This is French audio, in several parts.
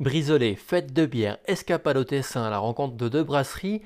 Brisolé, fête de bière, escapade au Tessin à la rencontre de deux brasseries.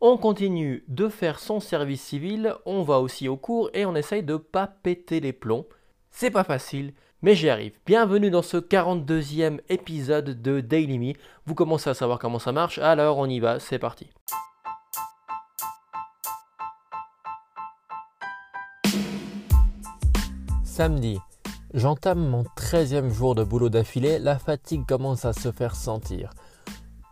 On continue de faire son service civil, on va aussi au cours et on essaye de pas péter les plombs. C'est pas facile, mais j'y arrive. Bienvenue dans ce 42e épisode de Daily Me. Vous commencez à savoir comment ça marche, alors on y va, c'est parti. Samedi, j'entame mon 13e jour de boulot d'affilée, la fatigue commence à se faire sentir.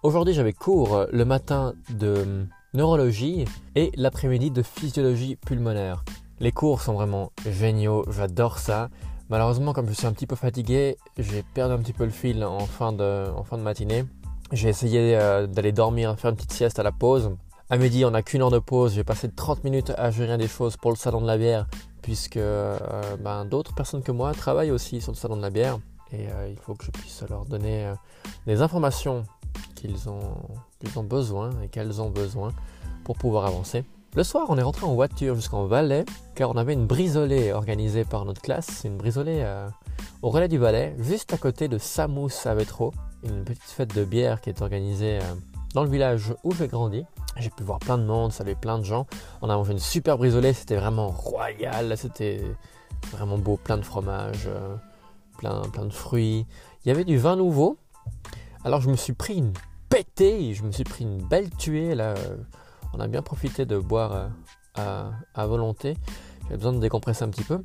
Aujourd'hui j'avais cours le matin de neurologie et l'après-midi de physiologie pulmonaire. Les cours sont vraiment géniaux, j'adore ça. Malheureusement, comme je suis un petit peu fatigué, j'ai perdu un petit peu le fil en fin de, matinée. J'ai essayé euh, d'aller dormir, faire une petite sieste à la pause. À midi, on n'a qu'une heure de pause. J'ai passé 30 minutes à gérer des choses pour le salon de la bière, puisque euh, ben, d'autres personnes que moi travaillent aussi sur le salon de la bière. Et euh, il faut que je puisse leur donner des informations qu'ils ont, besoin et qu'elles ont besoin pour pouvoir avancer. Le soir, on est rentré en voiture jusqu'en Valais, car on avait une brisolée organisée par notre classe. Une brisolée au relais du Valais, juste à côté de Samous à Vétro, une petite fête de bière qui est organisée dans le village où j'ai grandi. J'ai pu voir plein de monde, saluer plein de gens. On a mangé une super brisolée, c'était vraiment royal, c'était vraiment beau, plein de fromage, euh, plein, plein de fruits. Il y avait du vin nouveau. Alors je me suis pris une pétée, je me suis pris une belle tuée. Là, on a bien profité de boire euh, à, volonté. J'avais besoin de décompresser un petit peu.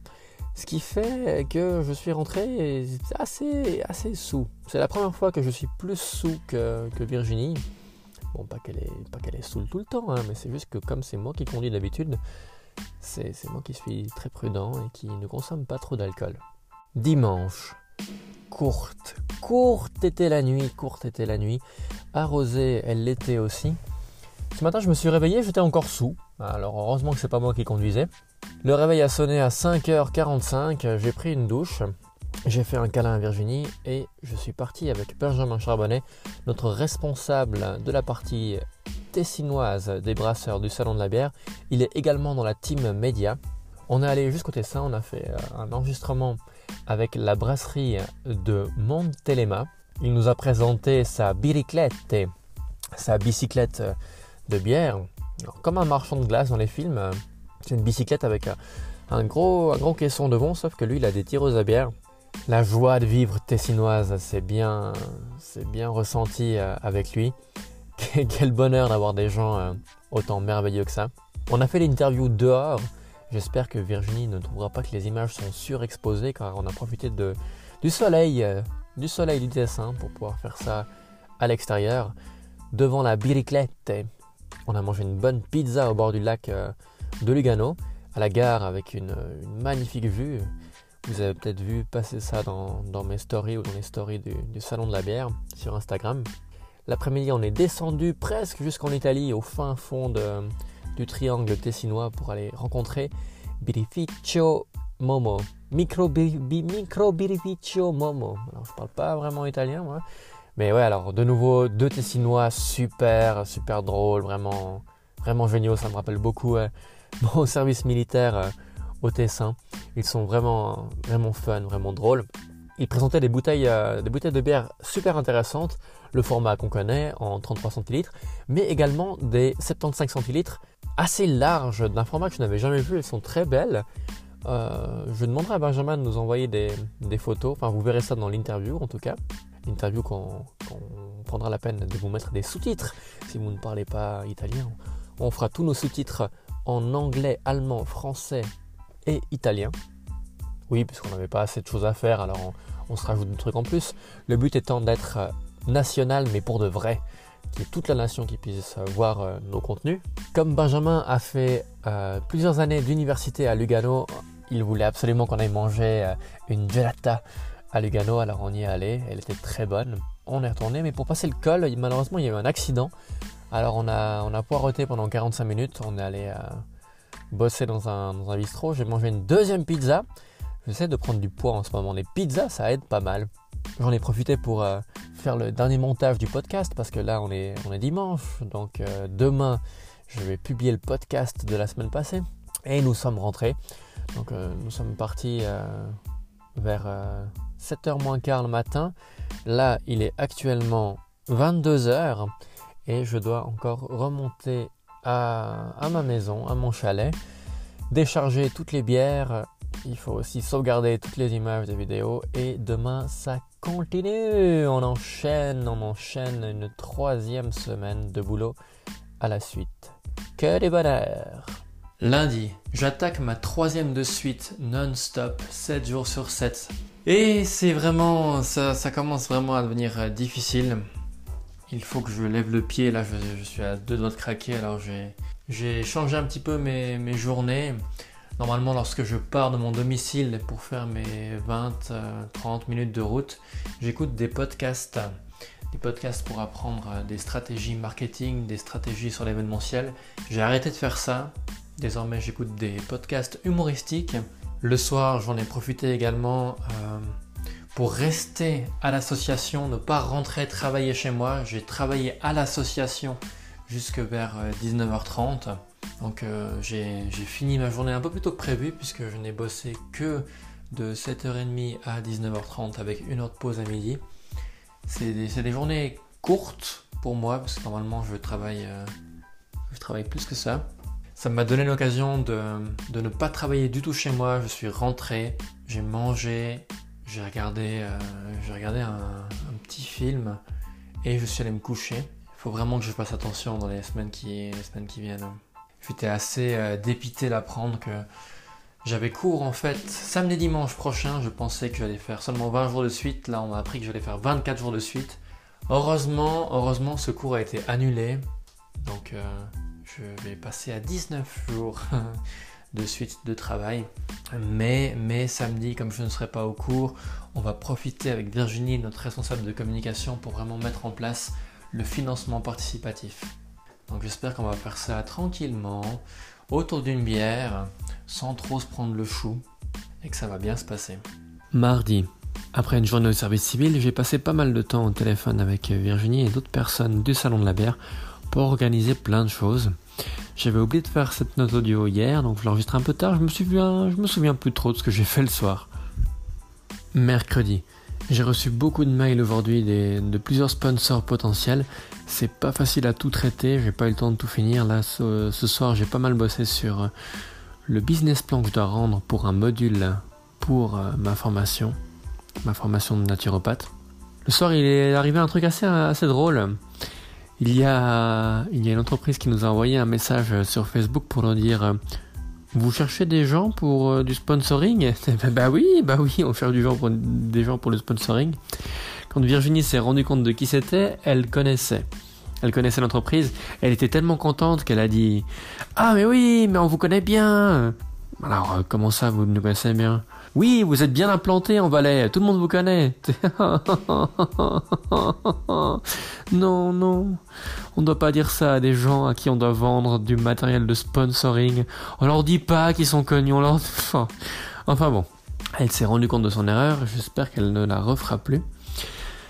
Ce qui fait que je suis rentré assez, assez sous. C'est la première fois que je suis plus sous que Virginie. Bon, pas qu'elle est, saoule tout le temps, hein, mais c'est juste que comme c'est moi qui conduis d'habitude, c'est, moi qui suis très prudent et qui ne consomme pas trop d'alcool. Dimanche, courte, courte était la nuit, courte était la nuit. Arrosée, elle l'était aussi. Ce matin, je me suis réveillé, j'étais encore sous. Alors heureusement que c'est pas moi qui conduisais. Le réveil a sonné à 5h45, j'ai pris une douche. J'ai fait un câlin à Virginie et je suis parti avec Benjamin Charbonnet, notre responsable de la partie tessinoise des brasseurs du Salon de la Bière. Il est également dans la team média. On est allé jusqu'au Tessin, on a fait euh, un enregistrement avec la brasserie de Montelema. Il nous a présenté sa biriclette, sa bicyclette de bière. comme un marchand de glace dans les films, c'est une bicyclette avec un gros, un gros caisson devant, sauf que lui, il a des tireuses à bière la joie de vivre tessinoise, c'est bien, c'est bien ressenti euh, avec lui. Quel bonheur d'avoir des gens euh, autant merveilleux que ça. On a fait l'interview dehors. J'espère que Virginie ne trouvera pas que les images sont surexposées car on a profité du soleil, euh, du soleil du dessin pour pouvoir faire ça à l'extérieur. Devant la biriclette, on a mangé une bonne pizza au bord du lac de Lugano, à la gare avec une magnifique vue. Vous avez peut-être vu passer ça dans, mes stories ou dans les stories du, Salon de la bière sur Instagram. L'après-midi, on est descendu presque jusqu'en Italie, au fin fond du triangle tessinois pour aller rencontrer Birrificio Momo. Micro, micro Momo. Alors, je parle pas vraiment italien, moi. Mais ouais, alors, de nouveau, deux tessinois super, super drôles, vraiment, vraiment géniaux. Ça me rappelle beaucoup euh, mon service militaire. Euh, au Tessin. Ils sont vraiment, vraiment fun, vraiment drôles. Ils présentaient des bouteilles, euh, des bouteilles de bière super intéressantes, le format qu'on connaît en 33 centilitres, mais également des 75 centilitres assez larges, d'un format que je n'avais jamais vu. Elles sont très belles. Euh, je demanderai à Benjamin de nous envoyer des, photos. Enfin, vous verrez ça dans l'interview en tout cas. L'interview qu'on prendra la peine de vous mettre des sous-titres si vous ne parlez pas italien. On fera tous nos sous-titres en anglais, allemand, français et italien. Oui, puisqu'on n'avait pas assez de choses à faire, alors on, se rajoute des trucs en plus. Le but étant d'être euh, national, mais pour de vrai, qu'il y ait toute la nation qui puisse voir euh, nos contenus. Comme Benjamin a fait euh, plusieurs années d'université à Lugano, il voulait absolument qu'on aille manger une gelata à Lugano, alors on y est allé, elle était très bonne. On est retourné, mais pour passer le col, malheureusement il y a eu un accident. Alors on a, on a poireauté pendant 45 minutes, on est allé à bosser dans un, dans un bistrot, j'ai mangé une deuxième pizza. J'essaie de prendre du poids en ce moment. Les pizzas, ça aide pas mal. J'en ai profité pour euh, faire le dernier montage du podcast parce que là, on est, on est dimanche. Donc euh, demain, je vais publier le podcast de la semaine passée. Et nous sommes rentrés. Donc euh, nous sommes partis vers 7h moins quart le matin. Là, il est actuellement 22h et je dois encore remonter à, ma maison, à mon chalet, décharger toutes les bières. Il faut aussi sauvegarder toutes les images des vidéos et demain ça continue. On enchaîne, on enchaîne une troisième semaine de boulot à la suite. Que des bonheurs Lundi, j'attaque ma troisième de suite non-stop, 7 jours sur 7. Et c'est vraiment, ça, ça, commence vraiment à devenir euh, difficile. Il faut que je lève le pied, là je, suis à deux doigts de craquer, alors j'ai changé un petit peu mes, journées. Normalement lorsque je pars de mon domicile pour faire mes 20-30 euh, minutes de route, j'écoute des podcasts des podcasts pour apprendre euh, des stratégies marketing, des stratégies sur l'événementiel. J'ai arrêté de faire ça Désormais, j'écoute des podcasts humoristiques. Le soir, j'en ai profité également euh, pour rester à l'association, ne pas rentrer travailler chez moi. J'ai travaillé à l'association jusque vers 19h30. Euh, Donc euh, j'ai fini ma journée un peu plus tôt que prévu puisque je n'ai bossé que de 7h30 à 19h30 avec une heure de pause à midi. C'est des, journées courtes pour moi parce que normalement travaille, je travaille plus que ça. Ça m'a donné l'occasion de, ne pas travailler du tout chez moi. Je suis rentré, j'ai mangé, j'ai regardé, euh, regardé un, petit film et je suis allé me coucher. Il faut vraiment que je fasse attention dans les semaines qui, semaines qui viennent. J'étais assez euh, dépité d'apprendre que j'avais cours en fait samedi dimanche prochain. Je pensais que j'allais faire seulement 20 jours de suite. Là, on m'a appris que j'allais faire 24 jours de suite. Heureusement, heureusement, ce cours a été annulé. Donc, euh, je vais passer à 19 jours de suite de travail. Mais, mais samedi, comme je ne serai pas au cours, on va profiter avec Virginie, notre responsable de communication, pour vraiment mettre en place le financement participatif. Donc j'espère qu'on va faire ça tranquillement, autour d'une bière, sans trop se prendre le chou, et que ça va bien se passer. Mardi, après une journée au service civil, j'ai passé pas mal de temps au téléphone avec Virginie et d'autres personnes du Salon de la Bière pour organiser plein de choses. J'avais oublié de faire cette note audio hier, donc je l'enregistre un peu tard. Je me souviens, me souviens plus trop de ce que j'ai fait le soir. Mercredi. J'ai reçu beaucoup de mails aujourd'hui de plusieurs sponsors potentiels. C'est pas facile à tout traiter, j'ai pas eu le temps de tout finir. Là, ce, soir, j'ai pas mal bossé sur euh, le business plan que je dois rendre pour un module pour euh, ma formation, ma formation de naturopathe. Le soir, il est arrivé un truc assez drôle. Il y, a, il y a une entreprise qui nous a envoyé un message sur Facebook pour nous dire euh, Vous cherchez des gens pour euh, du sponsoring? Bah oui, bah oui, on cherche du pour, des gens pour le sponsoring. Quand Virginie s'est rendue compte de qui c'était, elle connaissait. Elle connaissait l'entreprise. Elle était tellement contente qu'elle a dit Ah, mais oui, mais on vous connaît bien. Alors, euh, comment ça, vous nous connaissez bien oui, vous êtes bien implanté en Valais, tout le monde vous connaît. non, non, on ne doit pas dire ça à des gens à qui on doit vendre du matériel de sponsoring. On leur dit pas qu'ils sont connus. Enfin bon, elle s'est rendue compte de son erreur, j'espère qu'elle ne la refera plus.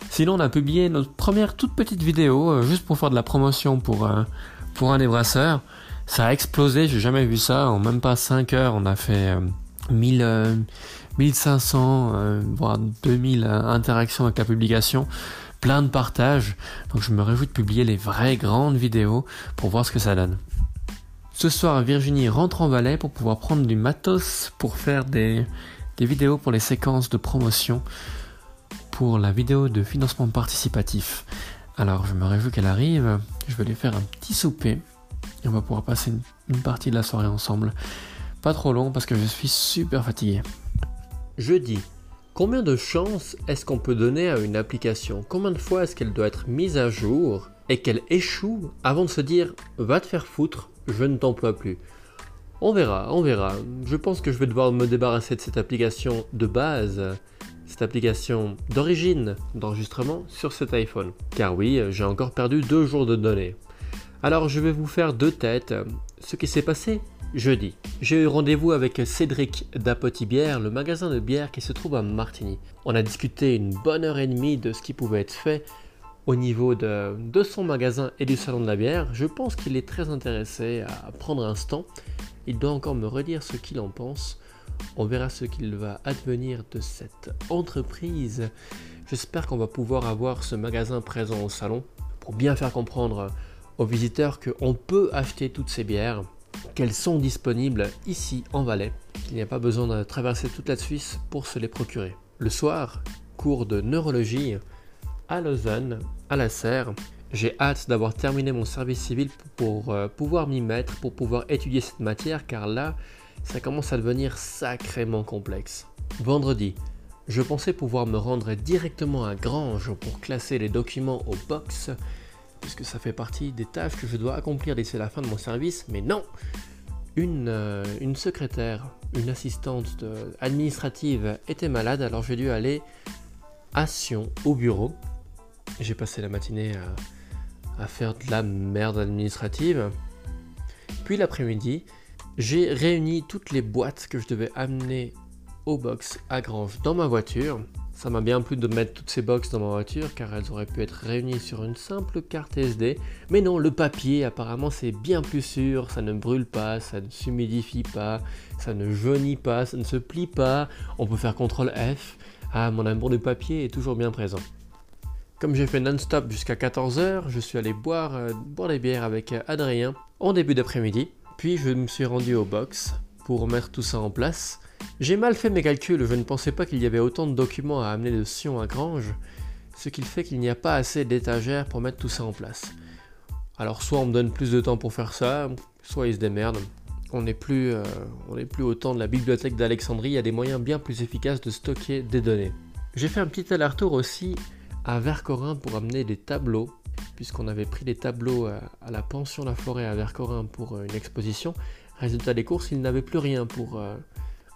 Sinon, on a publié notre première toute petite vidéo, euh, juste pour faire de la promotion pour, euh, pour un des brasseurs. Ça a explosé, j'ai jamais vu ça. En même pas 5 heures, on a fait... Euh, 1000, 1500, euh, euh, voire 2000 euh, interactions avec la publication, plein de partages. Donc je me réjouis de publier les vraies grandes vidéos pour voir ce que ça donne. Ce soir, Virginie rentre en Valais pour pouvoir prendre du matos pour faire des vidéos pour les séquences de promotion pour la vidéo de financement participatif. Alors je me réjouis qu'elle arrive, je vais lui faire un petit souper et on va pouvoir passer une partie de la soirée ensemble. Pas trop long parce que je suis super fatigué. Jeudi. Combien de chances est-ce qu'on peut donner à une application? Combien de fois est-ce qu'elle doit être mise à jour et qu'elle échoue avant de se dire va te faire foutre, je ne t'emploie plus? On verra, on verra. Je pense que je vais devoir me débarrasser de cette application de base, cette application d'origine d'enregistrement sur cet iPhone. Car oui, j'ai encore perdu deux jours de données. Alors je vais vous faire deux têtes. Ce qui s'est passé Jeudi, j'ai eu rendez-vous avec Cédric d'Apotibière, le magasin de bière qui se trouve à Martigny. On a discuté une bonne heure et demie de ce qui pouvait être fait au niveau de, son magasin et du salon de la bière. Je pense qu'il est très intéressé à prendre un stand. Il doit encore me redire ce qu'il en pense. On verra ce qu'il va advenir de cette entreprise. J'espère qu'on va pouvoir avoir ce magasin présent au salon pour bien faire comprendre aux visiteurs qu'on peut acheter toutes ces bières, qu'elles sont disponibles ici en Valais, qu'il n'y a pas besoin de traverser toute la Suisse pour se les procurer. Le soir, cours de neurologie à Lausanne, à la Serre. J'ai hâte d'avoir terminé mon service civil pour, euh, pouvoir m'y mettre, pour pouvoir étudier cette matière, car là, ça commence à devenir sacrément complexe. Vendredi, je pensais pouvoir me rendre directement à Grange pour classer les documents au box, puisque ça fait partie des tâches que je dois accomplir d'ici la fin de mon service, mais non Une, euh, secrétaire, une assistante administrative était malade, alors j'ai dû aller à Sion au bureau. J'ai passé la matinée à, à faire de la merde administrative. Puis l'après-midi, j'ai réuni toutes les boîtes que je devais amener au box à Grange dans ma voiture. Ça m'a bien plu de mettre toutes ces box dans ma voiture car elles auraient pu être réunies sur une simple carte SD. Mais non, le papier apparemment c'est bien plus sûr, ça ne brûle pas, ça ne s'humidifie pas, ça ne jaunit pas, ça ne se plie pas. On peut faire CTRL F. Ah, mon amour du papier est toujours bien présent. Comme j'ai fait non-stop jusqu'à 14h, je suis allé boire, euh, boire des bières avec euh, Adrien en début d'après-midi. Puis je me suis rendu au box pour mettre tout ça en place. J'ai mal fait mes calculs, je ne pensais pas qu'il y avait autant de documents à amener de Sion à Grange, ce qui fait qu'il n'y a pas assez d'étagères pour mettre tout ça en place. Alors soit on me donne plus de temps pour faire ça, soit ils se démerdent. On n'est plus, euh, plus au temps de la bibliothèque d'Alexandrie, il y a des moyens bien plus efficaces de stocker des données. J'ai fait un petit aller-retour aussi à Vercorin pour amener des tableaux, puisqu'on avait pris des tableaux à, à, la pension La Forêt à Vercorin pour euh, une exposition. Résultat des courses, ils n'avaient plus rien pour, euh,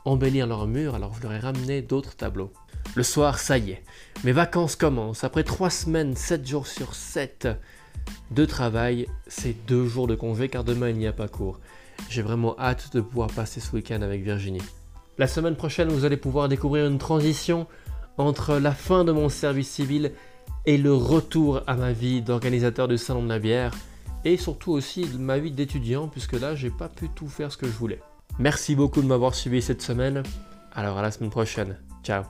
embellir leur mur, alors je leur ai ramené d'autres tableaux. Le soir, ça y est, mes vacances commencent. Après 3 semaines, 7 jours sur 7 de travail, c'est 2 jours de congé car demain il n'y a pas cours. J'ai vraiment hâte de pouvoir passer ce week-end avec Virginie. La semaine prochaine, vous allez pouvoir découvrir une transition entre la fin de mon service civil et le retour à ma vie d'organisateur du salon de la bière et surtout aussi ma vie d'étudiant puisque là j'ai pas pu tout faire ce que je voulais. Merci beaucoup de m'avoir suivi cette semaine. Alors à la semaine prochaine. Ciao